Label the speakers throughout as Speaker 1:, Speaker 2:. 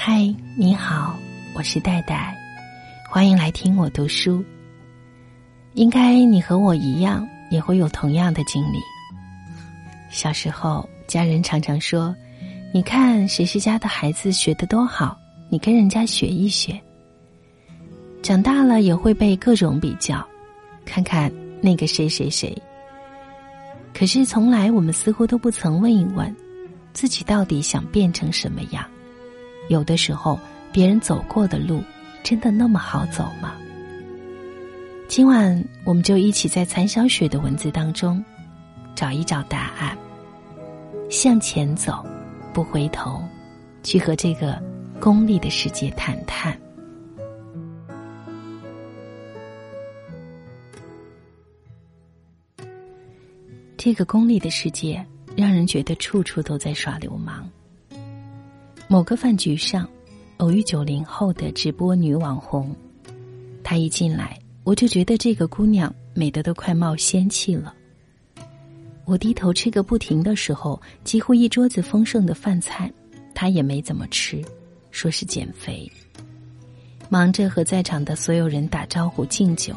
Speaker 1: 嗨，你好，我是戴戴，欢迎来听我读书。应该你和我一样，也会有同样的经历。小时候，家人常常说：“你看谁谁家的孩子学的多好，你跟人家学一学。”长大了也会被各种比较，看看那个谁谁谁。可是从来我们似乎都不曾问一问，自己到底想变成什么样。有的时候，别人走过的路，真的那么好走吗？今晚，我们就一起在残小雪的文字当中，找一找答案。向前走，不回头，去和这个功利的世界谈谈。这个功利的世界，让人觉得处处都在耍流氓。某个饭局上，偶遇九零后的直播女网红，她一进来，我就觉得这个姑娘美得都快冒仙气了。我低头吃个不停的时候，几乎一桌子丰盛的饭菜，她也没怎么吃，说是减肥。忙着和在场的所有人打招呼敬酒，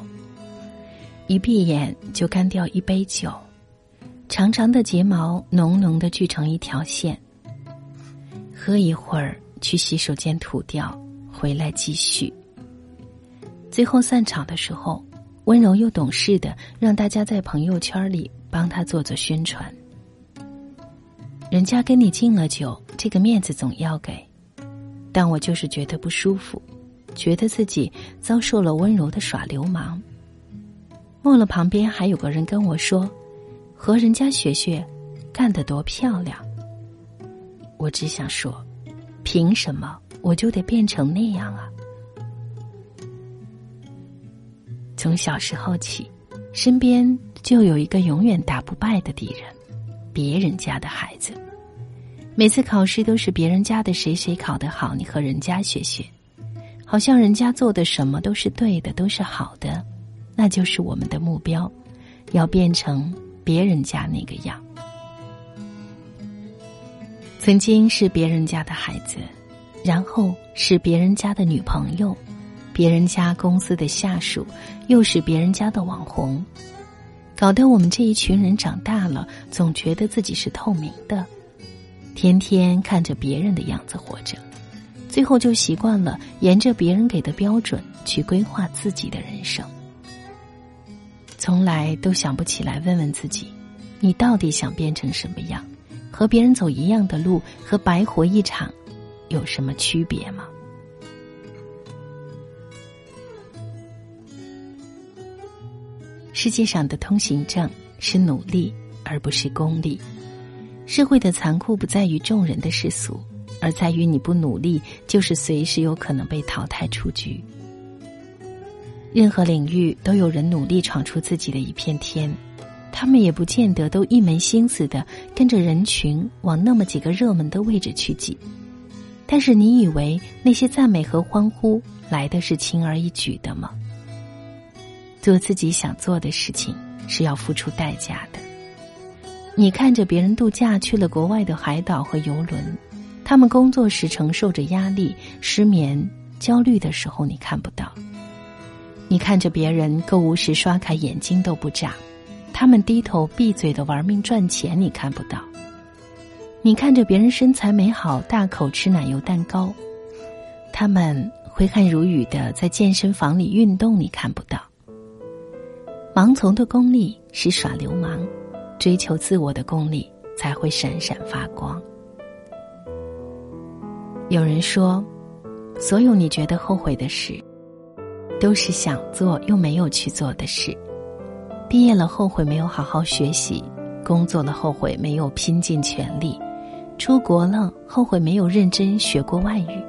Speaker 1: 一闭眼就干掉一杯酒，长长的睫毛浓浓的聚成一条线。喝一会儿，去洗手间吐掉，回来继续。最后散场的时候，温柔又懂事的让大家在朋友圈里帮他做做宣传。人家跟你敬了酒，这个面子总要给，但我就是觉得不舒服，觉得自己遭受了温柔的耍流氓。忘了旁边还有个人跟我说：“和人家学学，干得多漂亮。”我只想说，凭什么我就得变成那样啊？从小时候起，身边就有一个永远打不败的敌人——别人家的孩子。每次考试都是别人家的谁谁考得好，你和人家学学，好像人家做的什么都是对的，都是好的，那就是我们的目标，要变成别人家那个样。曾经是别人家的孩子，然后是别人家的女朋友，别人家公司的下属，又是别人家的网红，搞得我们这一群人长大了，总觉得自己是透明的，天天看着别人的样子活着，最后就习惯了沿着别人给的标准去规划自己的人生，从来都想不起来问问自己，你到底想变成什么样？和别人走一样的路，和白活一场，有什么区别吗？世界上的通行证是努力，而不是功利。社会的残酷不在于众人的世俗，而在于你不努力，就是随时有可能被淘汰出局。任何领域都有人努力闯出自己的一片天。他们也不见得都一门心思的跟着人群往那么几个热门的位置去挤，但是你以为那些赞美和欢呼来的是轻而易举的吗？做自己想做的事情是要付出代价的。你看着别人度假去了国外的海岛和游轮，他们工作时承受着压力、失眠、焦虑的时候你看不到。你看着别人购物时刷卡眼睛都不眨。他们低头闭嘴的玩命赚钱，你看不到；你看着别人身材美好，大口吃奶油蛋糕，他们挥汗如雨的在健身房里运动，你看不到。盲从的功利是耍流氓，追求自我的功利才会闪闪发光。有人说，所有你觉得后悔的事，都是想做又没有去做的事。毕业了后悔没有好好学习，工作了后悔没有拼尽全力，出国了后悔没有认真学过外语。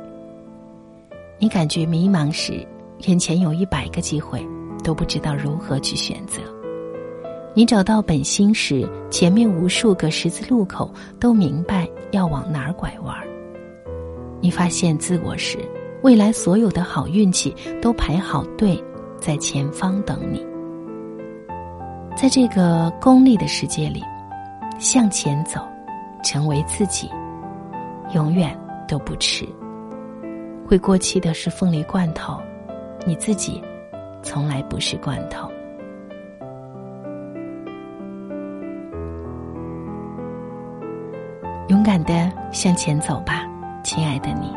Speaker 1: 你感觉迷茫时，眼前有一百个机会，都不知道如何去选择；你找到本心时，前面无数个十字路口都明白要往哪儿拐弯。你发现自我时，未来所有的好运气都排好队，在前方等你。在这个功利的世界里，向前走，成为自己，永远都不迟。会过期的是凤梨罐头，你自己从来不是罐头。勇敢的向前走吧，亲爱的你，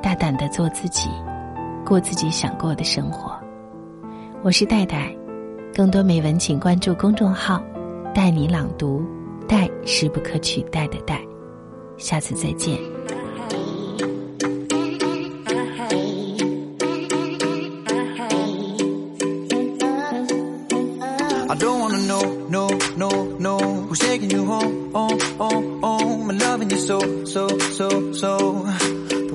Speaker 1: 大胆的做自己，过自己想过的生活。我是戴戴，更多美文请关注公众号“带你朗读”，带是不可取代的带。下次再见。
Speaker 2: so, so, so.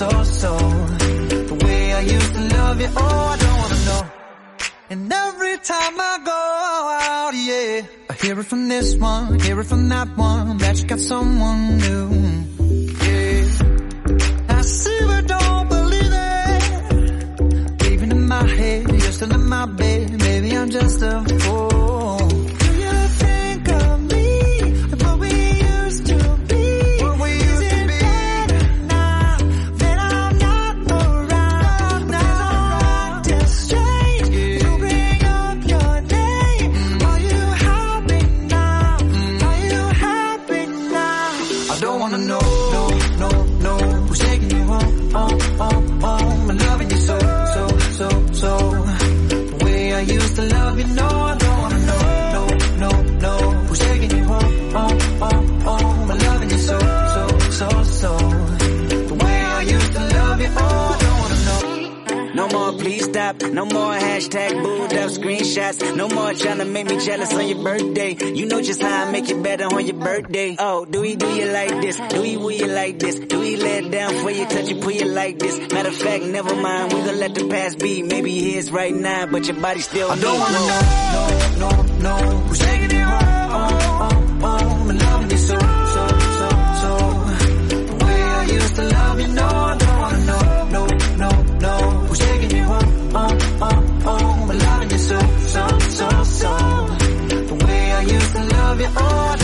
Speaker 2: So, so. The way I used to love you, oh, I don't wanna know. And every time I go out, yeah, I hear it from this one, hear it from that one, that you got someone new. No
Speaker 3: more hashtag booed up screenshots. No more trying to make me jealous on your birthday. You know just how I make it better on your birthday. Oh, do we do you like this? Do we will you like this? Do we let it down for you, touch you, pull you like this? Matter of fact, never mind. We gonna let the past be. Maybe it is right now, but your body still
Speaker 2: I don't wanna know, be all